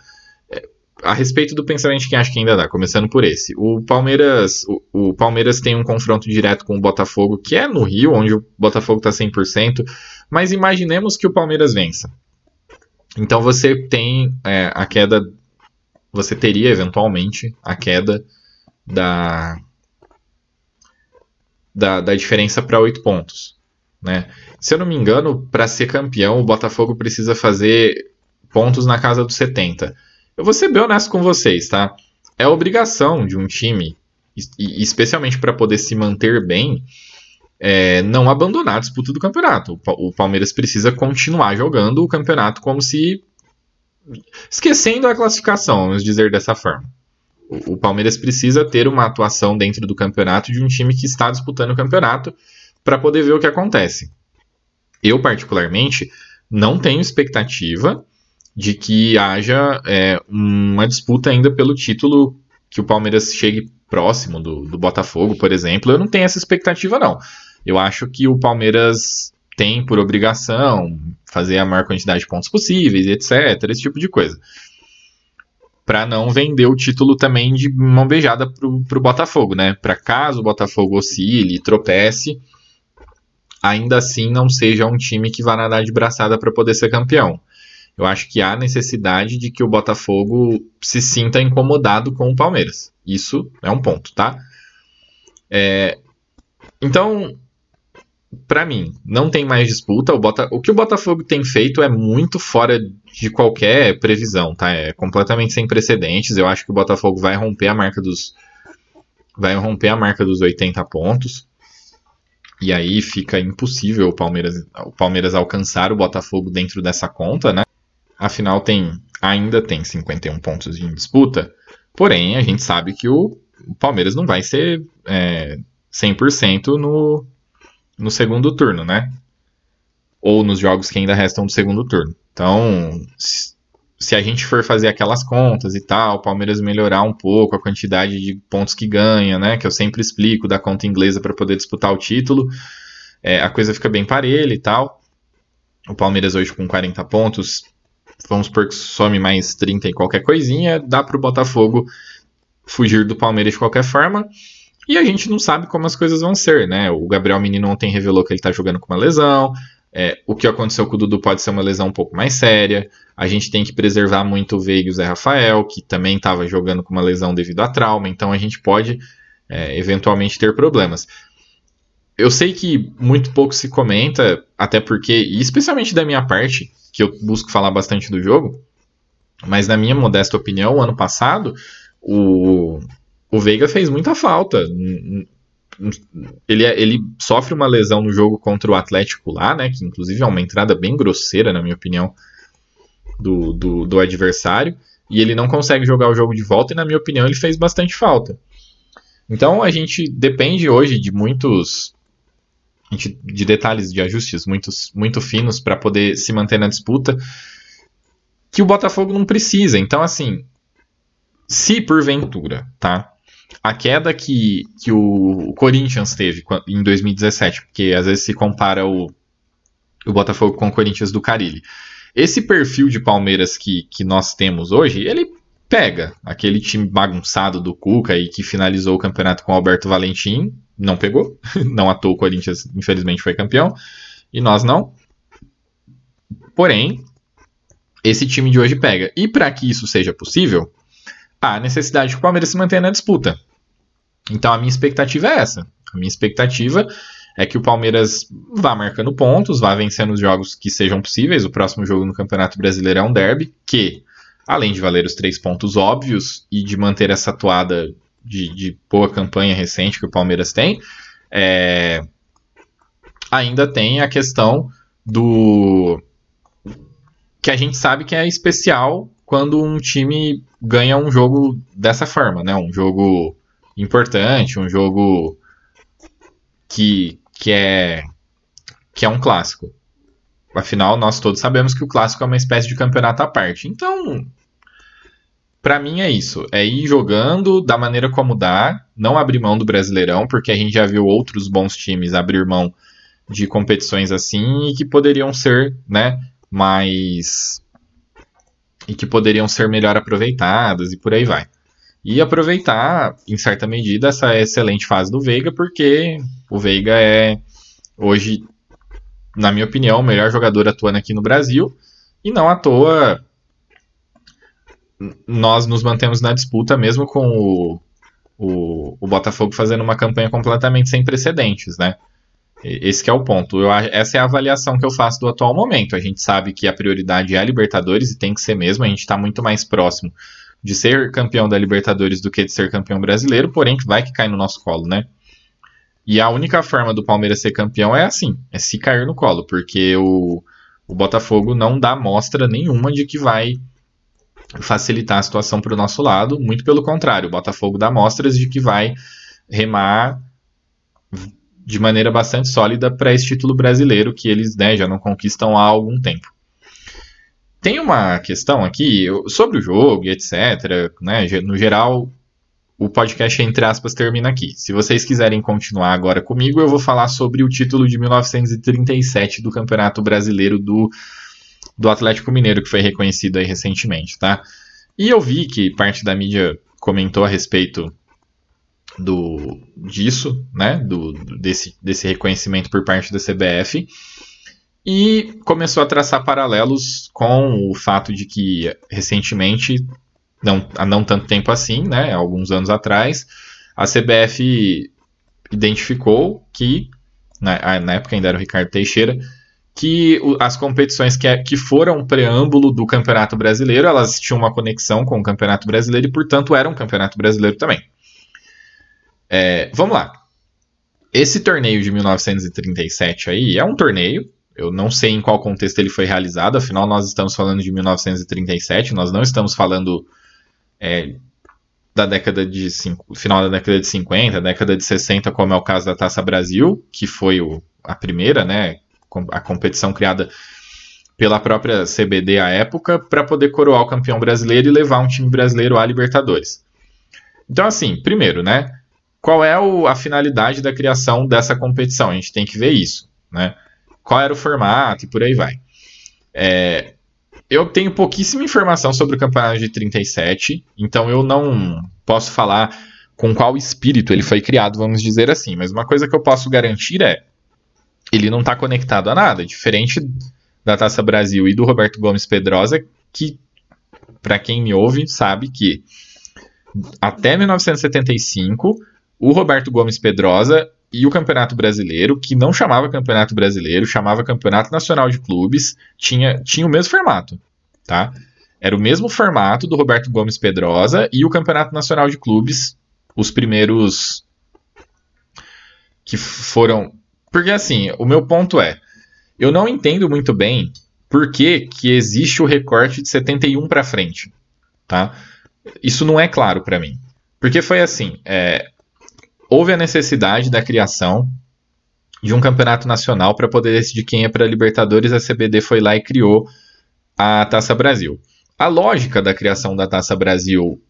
É, a respeito do pensamento de quem acha que ainda dá, começando por esse. O Palmeiras, o, o Palmeiras tem um confronto direto com o Botafogo, que é no Rio, onde o Botafogo está 100%, mas imaginemos que o Palmeiras vença. Então você tem é, a queda você teria eventualmente a queda da, da, da diferença para 8 pontos. Né? Se eu não me engano, para ser campeão, o Botafogo precisa fazer pontos na casa dos 70. Eu vou ser bem honesto com vocês, tá? É obrigação de um time, especialmente para poder se manter bem, é, não abandonar a disputa do campeonato. O Palmeiras precisa continuar jogando o campeonato como se Esquecendo a classificação, vamos dizer dessa forma. O, Palmeiras precisa ter uma atuação dentro do campeonato de um time que está disputando o campeonato para poder ver o que acontece. Eu, particularmente, não tenho expectativa de que haja é, uma disputa ainda pelo título que o Palmeiras chegue próximo do, do Botafogo, por exemplo. Eu não tenho essa expectativa, não. Eu acho que o Palmeiras tem por obrigação fazer a maior quantidade de pontos possíveis, etc. Esse tipo de coisa. Para não vender o título também de mão beijada pro, pro Botafogo, né? Para caso o Botafogo oscile, tropece, ainda assim não seja um time que vá nadar de braçada para poder ser campeão. Eu acho que há necessidade de que o Botafogo se sinta incomodado com o Palmeiras. Isso é um ponto, tá? É, então, para mim, não tem mais disputa. O, Bota... o que o Botafogo tem feito é muito fora de qualquer previsão, tá? É completamente sem precedentes. Eu acho que o Botafogo vai romper a marca dos vai romper a marca dos 80 pontos. E aí fica impossível o Palmeiras, o Palmeiras alcançar o Botafogo dentro dessa conta, né? Afinal, tem, ainda tem 51 pontos em disputa. Porém, a gente sabe que o, Palmeiras não vai ser é, 100% no, no segundo turno, né? Ou nos jogos que ainda restam do segundo turno. Então, se a gente for fazer aquelas contas e tal, o Palmeiras melhorar um pouco a quantidade de pontos que ganha, né? Que eu sempre explico da conta inglesa para poder disputar o título, é, a coisa fica bem parelha e tal. O Palmeiras hoje com 40 pontos, vamos supor que some mais 30 e qualquer coisinha, dá para o Botafogo fugir do Palmeiras de qualquer forma. E a gente não sabe como as coisas vão ser, né? O Gabriel Menino ontem revelou que ele está jogando com uma lesão. É, o que aconteceu com o Dudu pode ser uma lesão um pouco mais séria. A gente tem que preservar muito o Veiga e o Zé Rafael, que também estava jogando com uma lesão devido a trauma, então a gente pode é, eventualmente ter problemas. Eu sei que muito pouco se comenta, até porque, especialmente da minha parte, que eu busco falar bastante do jogo, mas na minha modesta opinião, ano passado, o, o Veiga fez muita falta ele, é, ele sofre uma lesão no jogo contra o Atlético lá, né? Que inclusive é uma entrada bem grosseira, na minha opinião, do, do, do adversário. E ele não consegue jogar o jogo de volta, e na minha opinião, ele fez bastante falta. Então a gente depende hoje de muitos. de detalhes de ajustes muitos, muito finos para poder se manter na disputa. Que o Botafogo não precisa. Então, assim, se porventura, tá? A queda que, que o Corinthians teve em 2017, porque às vezes se compara o, o Botafogo com o Corinthians do Carilli. Esse perfil de Palmeiras que, que nós temos hoje, ele pega aquele time bagunçado do Cuca e que finalizou o campeonato com o Alberto Valentim, não pegou, não à toa o Corinthians infelizmente foi campeão, e nós não. Porém, esse time de hoje pega. E para que isso seja possível, há necessidade que o Palmeiras se mantenha na disputa. Então a minha expectativa é essa. A minha expectativa é que o Palmeiras vá marcando pontos, vá vencendo os jogos que sejam possíveis. O próximo jogo no Campeonato Brasileiro é um derby, que, além de valer os três pontos óbvios e de manter essa atuada de, de boa campanha recente que o Palmeiras tem, é... ainda tem a questão do. que a gente sabe que é especial quando um time ganha um jogo dessa forma, né? Um jogo importante, um jogo que, que, é, que é um clássico. Afinal, nós todos sabemos que o clássico é uma espécie de campeonato à parte. Então, para mim é isso. É ir jogando da maneira como dá, não abrir mão do Brasileirão, porque a gente já viu outros bons times abrir mão de competições assim e que poderiam ser, né, mais e que poderiam ser melhor aproveitadas e por aí vai e aproveitar, em certa medida, essa excelente fase do Veiga, porque o Veiga é, hoje, na minha opinião, o melhor jogador atuando aqui no Brasil, e não à toa nós nos mantemos na disputa, mesmo com o, o, o Botafogo fazendo uma campanha completamente sem precedentes, né? Esse é o ponto. Eu, essa é a avaliação que eu faço do atual momento. A gente sabe que a prioridade é a Libertadores e tem que ser mesmo. A gente está muito mais próximo de ser campeão da Libertadores do que de ser campeão brasileiro, porém vai que cai no nosso colo, né? E a única forma do Palmeiras ser campeão é assim, é se cair no colo, porque o, o Botafogo não dá mostra nenhuma de que vai facilitar a situação para o nosso lado, muito pelo contrário, o Botafogo dá mostras de que vai remar de maneira bastante sólida para esse título brasileiro que eles né, já não conquistam há algum tempo. Tem uma questão aqui sobre o jogo e etc. Né? No geral, o podcast, entre aspas, termina aqui. Se vocês quiserem continuar agora comigo, eu vou falar sobre o título de 1937 do Campeonato Brasileiro do, do Atlético Mineiro, que foi reconhecido aí recentemente, tá? E eu vi que parte da mídia comentou a respeito do disso, né? Do, desse, desse reconhecimento por parte da CBF e começou a traçar paralelos com o fato de que recentemente, não, há não tanto tempo assim, né, alguns anos atrás, a CBF identificou que, na, na época ainda era o Ricardo Teixeira, que as competições que, que foram preâmbulo do Campeonato Brasileiro, elas tinham uma conexão com o Campeonato Brasileiro e, portanto, eram Campeonato Brasileiro também. É, vamos lá. esse torneio de 1937 aí é um torneio. Eu não sei em qual contexto ele foi realizado, afinal nós estamos falando de 1937, nós não estamos falando é, da década de final da década de 50, década de 60, como é o caso da Taça Brasil, que foi o, a primeira, né, a competição criada pela própria CBD à época para poder coroar o campeão brasileiro e levar um time brasileiro à Libertadores. Então, assim, primeiro, né, qual é o, a finalidade da criação dessa competição? A gente tem que ver isso, né? Qual era o formato e por aí vai. É, eu tenho pouquíssima informação sobre o campeonato de 37, então eu não posso falar com qual espírito ele foi criado, vamos dizer assim. Mas uma coisa que eu posso garantir é ele não está conectado a nada, diferente da Taça Brasil e do Roberto Gomes Pedrosa, que para quem me ouve sabe que até 1975 o Roberto Gomes Pedrosa e o Campeonato Brasileiro, que não chamava Campeonato Brasileiro, chamava Campeonato Nacional de Clubes, tinha, tinha o mesmo formato, tá? Era o mesmo formato do Roberto Gomes Pedrosa e o Campeonato Nacional de Clubes, os primeiros que foram. Porque assim, o meu ponto é, eu não entendo muito bem por que, que existe o recorte de 71 para frente, tá? Isso não é claro para mim. Porque foi assim, é, houve a necessidade da criação de um campeonato nacional para poder decidir quem é para Libertadores. A CBD foi lá e criou a Taça Brasil. A lógica da criação da Taça Brasil,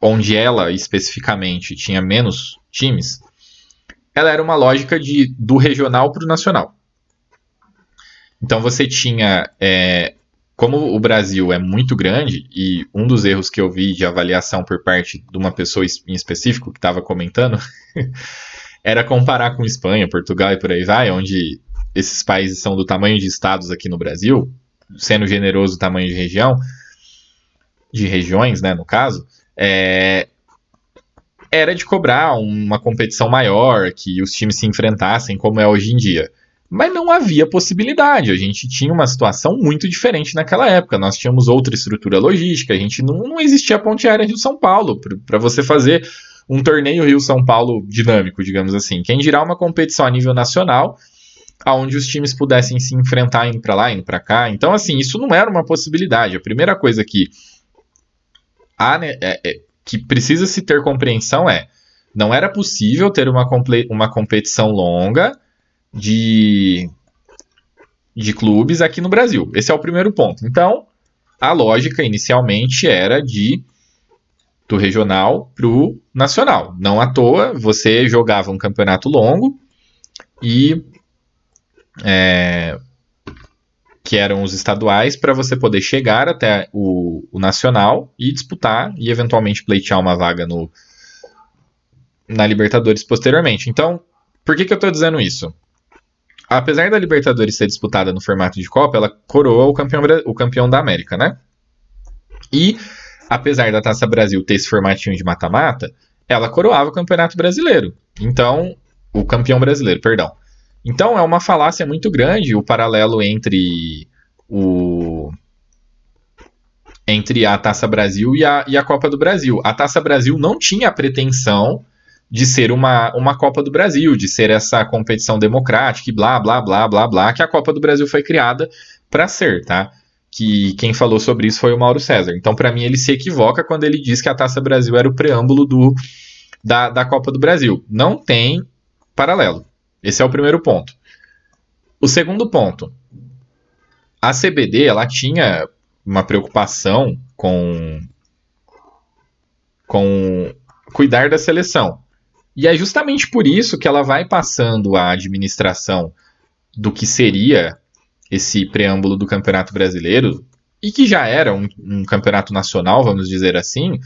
onde ela especificamente tinha menos times, ela era uma lógica de do regional para o nacional. Então você tinha é, como o Brasil é muito grande, e um dos erros que eu vi de avaliação por parte de uma pessoa em específico que estava comentando era comparar com Espanha, Portugal e por aí vai, onde esses países são do tamanho de estados aqui no Brasil, sendo generoso o tamanho de região, de regiões, né, no caso, é, era de cobrar uma competição maior, que os times se enfrentassem, como é hoje em dia. Mas não havia possibilidade. A gente tinha uma situação muito diferente naquela época. Nós tínhamos outra estrutura logística. A gente não, não existia a ponte aérea Rio-São Paulo para você fazer um torneio Rio-São Paulo dinâmico, digamos assim. Quem dirá uma competição a nível nacional, aonde os times pudessem se enfrentar indo para lá, indo para cá. Então, assim, isso não era uma possibilidade. A primeira coisa que há, né, é, é, que precisa se ter compreensão é não era possível ter uma, uma competição longa de, de clubes aqui no Brasil. Esse é o primeiro ponto. Então, a lógica inicialmente era de do regional para o nacional. Não à toa, você jogava um campeonato longo e é, que eram os estaduais para você poder chegar até o, o, nacional e disputar e eventualmente pleitear uma vaga no na Libertadores posteriormente. Então, por que, que eu estou dizendo isso? Apesar da Libertadores ser disputada no formato de Copa, ela coroa o campeão, o campeão da América, né? E, apesar da Taça Brasil ter esse formatinho de mata-mata, ela coroava o Campeonato Brasileiro. Então, o campeão brasileiro, perdão. Então, é uma falácia muito grande o paralelo entre o entre a Taça Brasil e a, e a Copa do Brasil. A Taça Brasil não tinha a pretensão de ser uma, uma Copa do Brasil, de ser essa competição democrática e blá, blá, blá, blá, blá, que a Copa do Brasil foi criada para ser, tá? Que quem falou sobre isso foi o Mauro César. Então, para mim, ele se equivoca quando ele diz que a Taça Brasil era o preâmbulo do, da, da Copa do Brasil. Não tem paralelo. Esse é o primeiro ponto. O segundo ponto. A CBD, ela tinha uma preocupação com com cuidar da seleção. E é justamente por isso que ela vai passando a administração do que seria esse preâmbulo do Campeonato Brasileiro, e que já era um, um campeonato nacional, vamos dizer assim,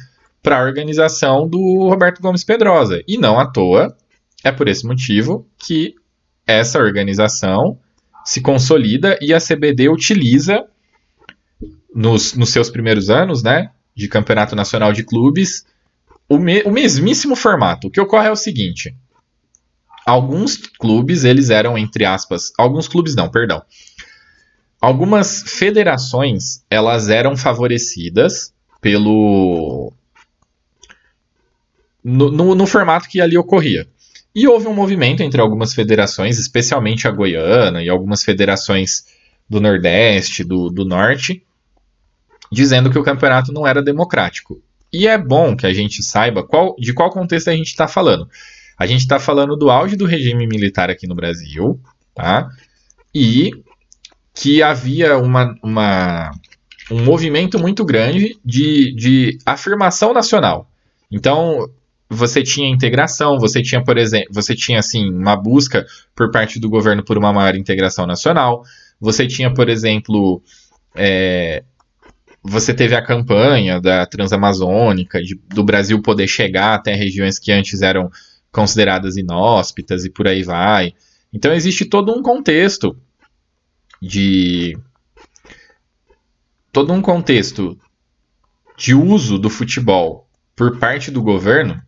para a organização do Roberto Gomes Pedrosa. E não à toa, é por esse motivo que essa organização se consolida e a CBD utiliza nos, nos seus primeiros anos, né, de campeonato nacional de clubes, o, me, o mesmíssimo formato. O que ocorre é o seguinte: alguns clubes, eles eram, entre aspas, alguns clubes não, perdão. Algumas federações, elas eram favorecidas pelo. No, no, no, formato que ali ocorria. E houve um movimento entre algumas federações, especialmente a goiana e algumas federações do Nordeste, do, do Norte, dizendo que o campeonato não era democrático. E é bom que a gente saiba qual, de qual contexto a gente está falando. A gente está falando do auge do regime militar aqui no Brasil, tá? E que havia uma, uma, um movimento muito grande de, de afirmação nacional. Então, você tinha integração, você tinha, por exemplo, você tinha assim uma busca por parte do governo por uma maior integração nacional. Você tinha, por exemplo, é, você teve a campanha da Transamazônica, de, do Brasil poder chegar até regiões que antes eram consideradas inóspitas e por aí vai. Então existe todo um contexto de todo um contexto de uso do futebol por parte do governo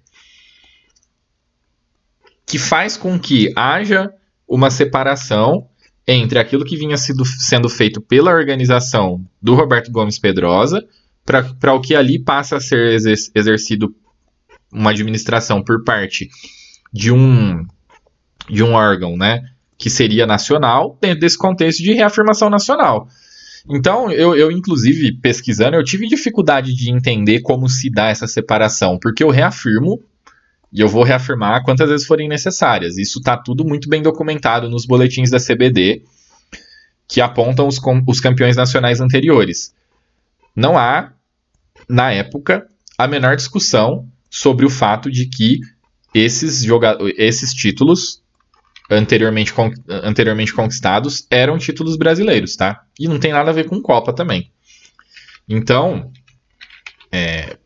que faz com que haja uma separação entre aquilo que vinha sido, sendo feito pela organização do Roberto Gomes Pedrosa para o que ali passa a ser exercido uma administração por parte de um de um órgão, né, que seria nacional dentro desse contexto de reafirmação nacional. Então, eu, eu inclusive pesquisando, eu tive dificuldade de entender como se dá essa separação, porque eu reafirmo e eu vou reafirmar quantas vezes forem necessárias. Isso está tudo muito bem documentado nos boletins da CBD, que apontam os, os campeões nacionais anteriores. Não há, na época, a menor discussão sobre o fato de que esses, esses títulos anteriormente, con anteriormente conquistados eram títulos brasileiros, tá? E não tem nada a ver com Copa também. Então, é,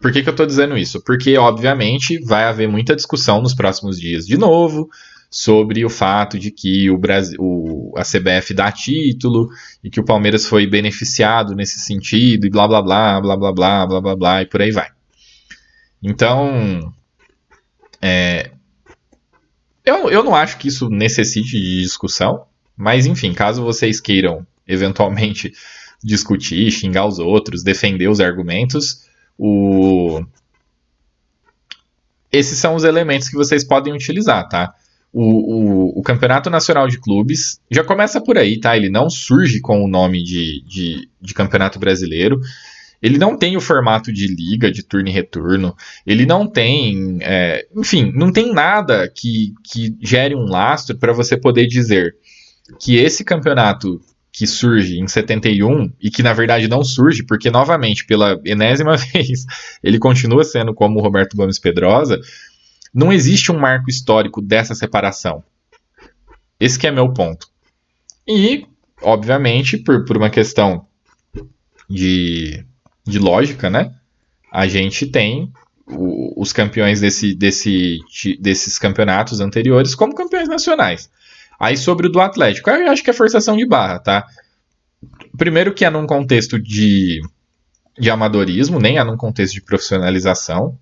por que, que eu estou dizendo isso? Porque, obviamente, vai haver muita discussão nos próximos dias de novo sobre o fato de que o Brasil, o, a CBF dá título e que o Palmeiras foi beneficiado nesse sentido e blá blá blá blá blá blá blá blá blá e por aí vai. Então, é, eu, eu não acho que isso necessite de discussão, mas enfim, caso vocês queiram eventualmente discutir, xingar os outros, defender os argumentos, o... Esses são os elementos que vocês podem utilizar, tá? O, o, o, Campeonato Nacional de Clubes já começa por aí, tá? Ele não surge com o nome de, de, de Campeonato Brasileiro. Ele não tem o formato de liga, de turno e retorno. Ele não tem. É, enfim, não tem nada que, que gere um lastro para você poder dizer que esse campeonato que surge em 71 e que na verdade não surge, porque novamente, pela enésima vez, ele continua sendo como o Roberto Gomes Pedrosa, não existe um marco histórico dessa separação. Esse é meu ponto. E, obviamente, por, por uma questão de, de lógica, né? A gente tem o, os campeões desse, desse, desses campeonatos anteriores como campeões nacionais. Aí sobre o do Atlético, eu acho que é forçação de barra, tá? Primeiro que é num contexto de, de amadorismo, nem é num contexto de profissionalização.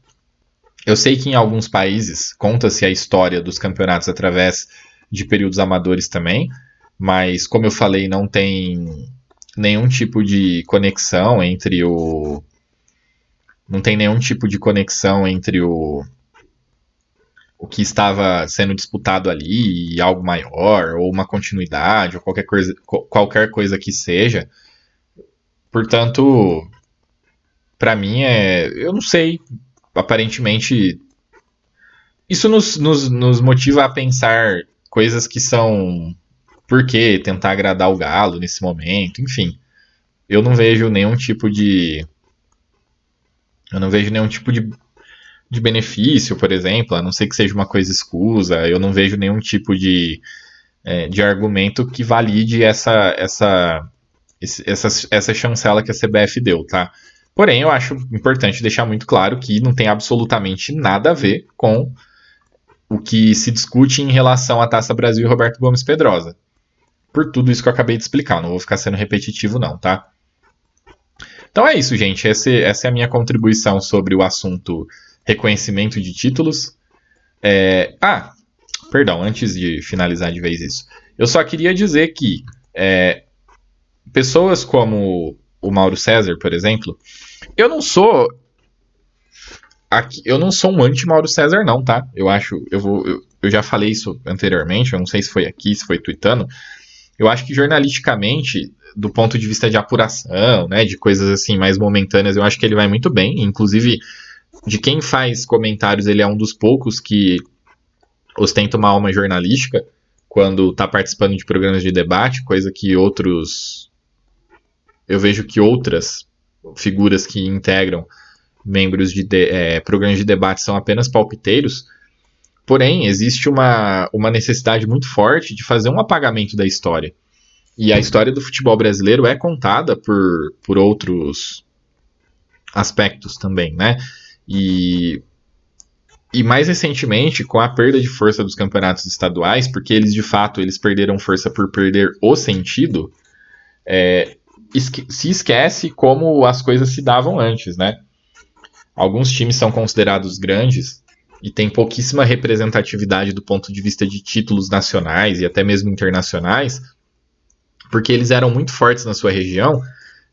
Eu sei que em alguns países conta-se a história dos campeonatos através de períodos amadores também, mas como eu falei, não tem nenhum tipo de conexão entre o. Não tem nenhum tipo de conexão entre o, o que estava sendo disputado ali algo maior, ou uma continuidade, ou qualquer coisa, qualquer coisa que seja. Portanto, para mim é. Eu não sei. Aparentemente. Isso nos, nos, nos motiva a pensar coisas que são. Por que tentar agradar o galo nesse momento? Enfim. Eu não vejo nenhum tipo de. Eu não vejo nenhum tipo de de benefício, por exemplo, a não ser que seja uma coisa escusa, eu não vejo nenhum tipo de, é, de argumento que valide essa, essa, essa, essa chancela que a CBF deu, tá? Porém, eu acho importante deixar muito claro que não tem absolutamente nada a ver com o que se discute em relação à Taça Brasil e Roberto Gomes Pedrosa. Por tudo isso que eu acabei de explicar, não vou ficar sendo repetitivo, não, tá? Então é isso, gente. Essa, essa é a minha contribuição sobre o assunto reconhecimento de títulos. É... Ah, perdão, antes de finalizar de vez isso. Eu só queria dizer que é, pessoas como o Mauro César, por exemplo, eu não sou. aqui, eu não sou um anti-Mauro César, não, tá? Eu acho, eu vou, eu, eu, já falei isso anteriormente, eu não sei se foi aqui, se foi tweetando. Eu acho que jornalisticamente, do ponto de vista de apuração, né, de coisas assim mais momentâneas, eu acho que ele vai muito bem. Inclusive, de quem faz comentários, ele é um dos poucos que ostenta uma alma jornalística quando está participando de programas de debate, coisa que outros. Eu vejo que outras figuras que integram membros de, de é, programas de debate são apenas palpiteiros. Porém, existe uma, uma necessidade muito forte de fazer um apagamento da história. E a história do futebol brasileiro é contada por, por outros aspectos também, né? E, e mais recentemente, com a perda de força dos campeonatos estaduais, porque eles de fato eles perderam força por perder o sentido, é, esque se esquece como as coisas se davam antes, né? Alguns times são considerados grandes e têm pouquíssima representatividade do ponto de vista de títulos nacionais e até mesmo internacionais, porque eles eram muito fortes na sua região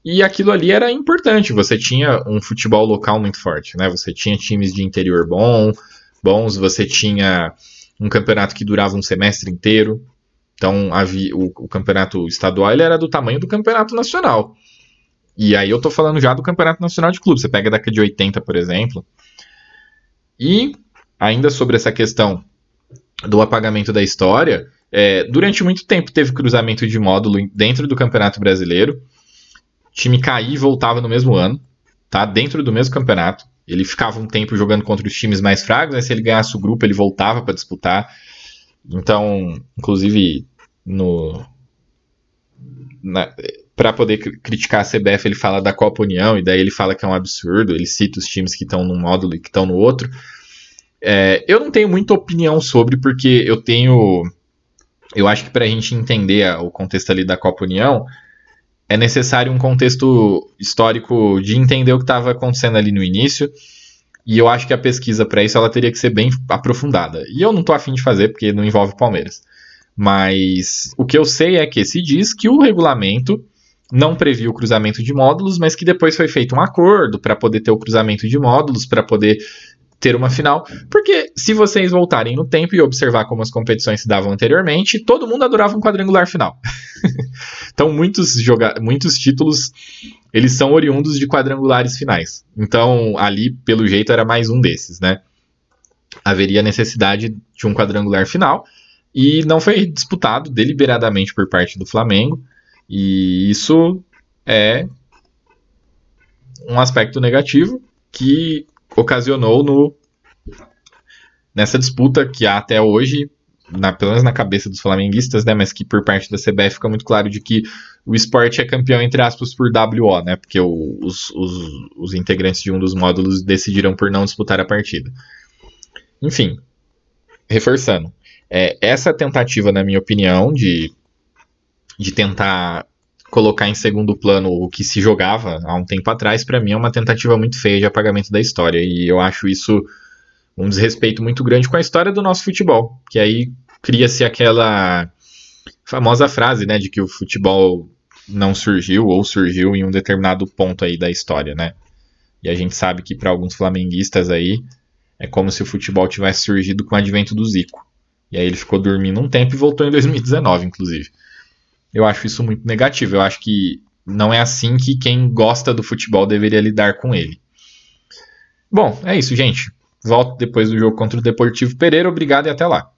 e aquilo ali era importante. Você tinha um futebol local muito forte, né? Você tinha times de interior bom, bons, você tinha um campeonato que durava um semestre inteiro. Então, havia, o, o campeonato estadual era do tamanho do campeonato nacional. E aí eu tô falando já do Campeonato Nacional de Clubes. Você pega a década de 80, por exemplo. E ainda sobre essa questão do apagamento da história, é, durante muito tempo teve cruzamento de módulo dentro do Campeonato Brasileiro. Time caía e voltava no mesmo ano, tá? Dentro do mesmo campeonato. Ele ficava um tempo jogando contra os times mais fracos, se ele ganhasse o grupo, ele voltava para disputar. Então, inclusive, no, para poder criticar a CBF, ele fala da Copa União, e daí ele fala que é um absurdo, ele cita os times que estão num módulo e que estão no outro. É, eu não tenho muita opinião sobre, porque eu tenho. Eu acho que para a gente entender o contexto ali da Copa União, é necessário um contexto histórico de entender o que estava acontecendo ali no início. E eu acho que a pesquisa para isso ela teria que ser bem aprofundada. E eu não estou afim de fazer, porque não envolve Palmeiras. Mas o que eu sei é que se diz que o regulamento não previu o cruzamento de módulos, mas que depois foi feito um acordo para poder ter o cruzamento de módulos, para poder ter uma final. Porque se vocês voltarem no tempo e observar como as competições se davam anteriormente, todo mundo adorava um quadrangular final. então muitos, joga muitos títulos eles são oriundos de quadrangulares finais. Então ali, pelo jeito, era mais um desses, né? Haveria necessidade de um quadrangular final e não foi disputado deliberadamente por parte do Flamengo. E isso é um aspecto negativo que ocasionou no, nessa disputa que há até hoje, na, pelo menos na cabeça dos flamenguistas, né, mas que por parte da CBF fica muito claro de que o esporte é campeão, entre aspas, por WO, né, porque o, os, os, os integrantes de um dos módulos decidiram por não disputar a partida. Enfim, reforçando, é, essa tentativa, na minha opinião, de, de tentar colocar em segundo plano o que se jogava há um tempo atrás, para mim é uma tentativa muito feia de apagamento da história. E eu acho isso um desrespeito muito grande com a história do nosso futebol. Que aí cria-se aquela famosa frase, né, de que o futebol não surgiu ou surgiu em um determinado ponto aí da história, né? E a gente sabe que para alguns flamenguistas aí é como se o futebol tivesse surgido com o advento do Zico. E aí ele ficou dormindo um tempo e voltou em 2019, inclusive. Eu acho isso muito negativo. Eu acho que não é assim que quem gosta do futebol deveria lidar com ele. Bom, é isso, gente. Volto depois do jogo contra o Deportivo Pereira. Obrigado e até lá.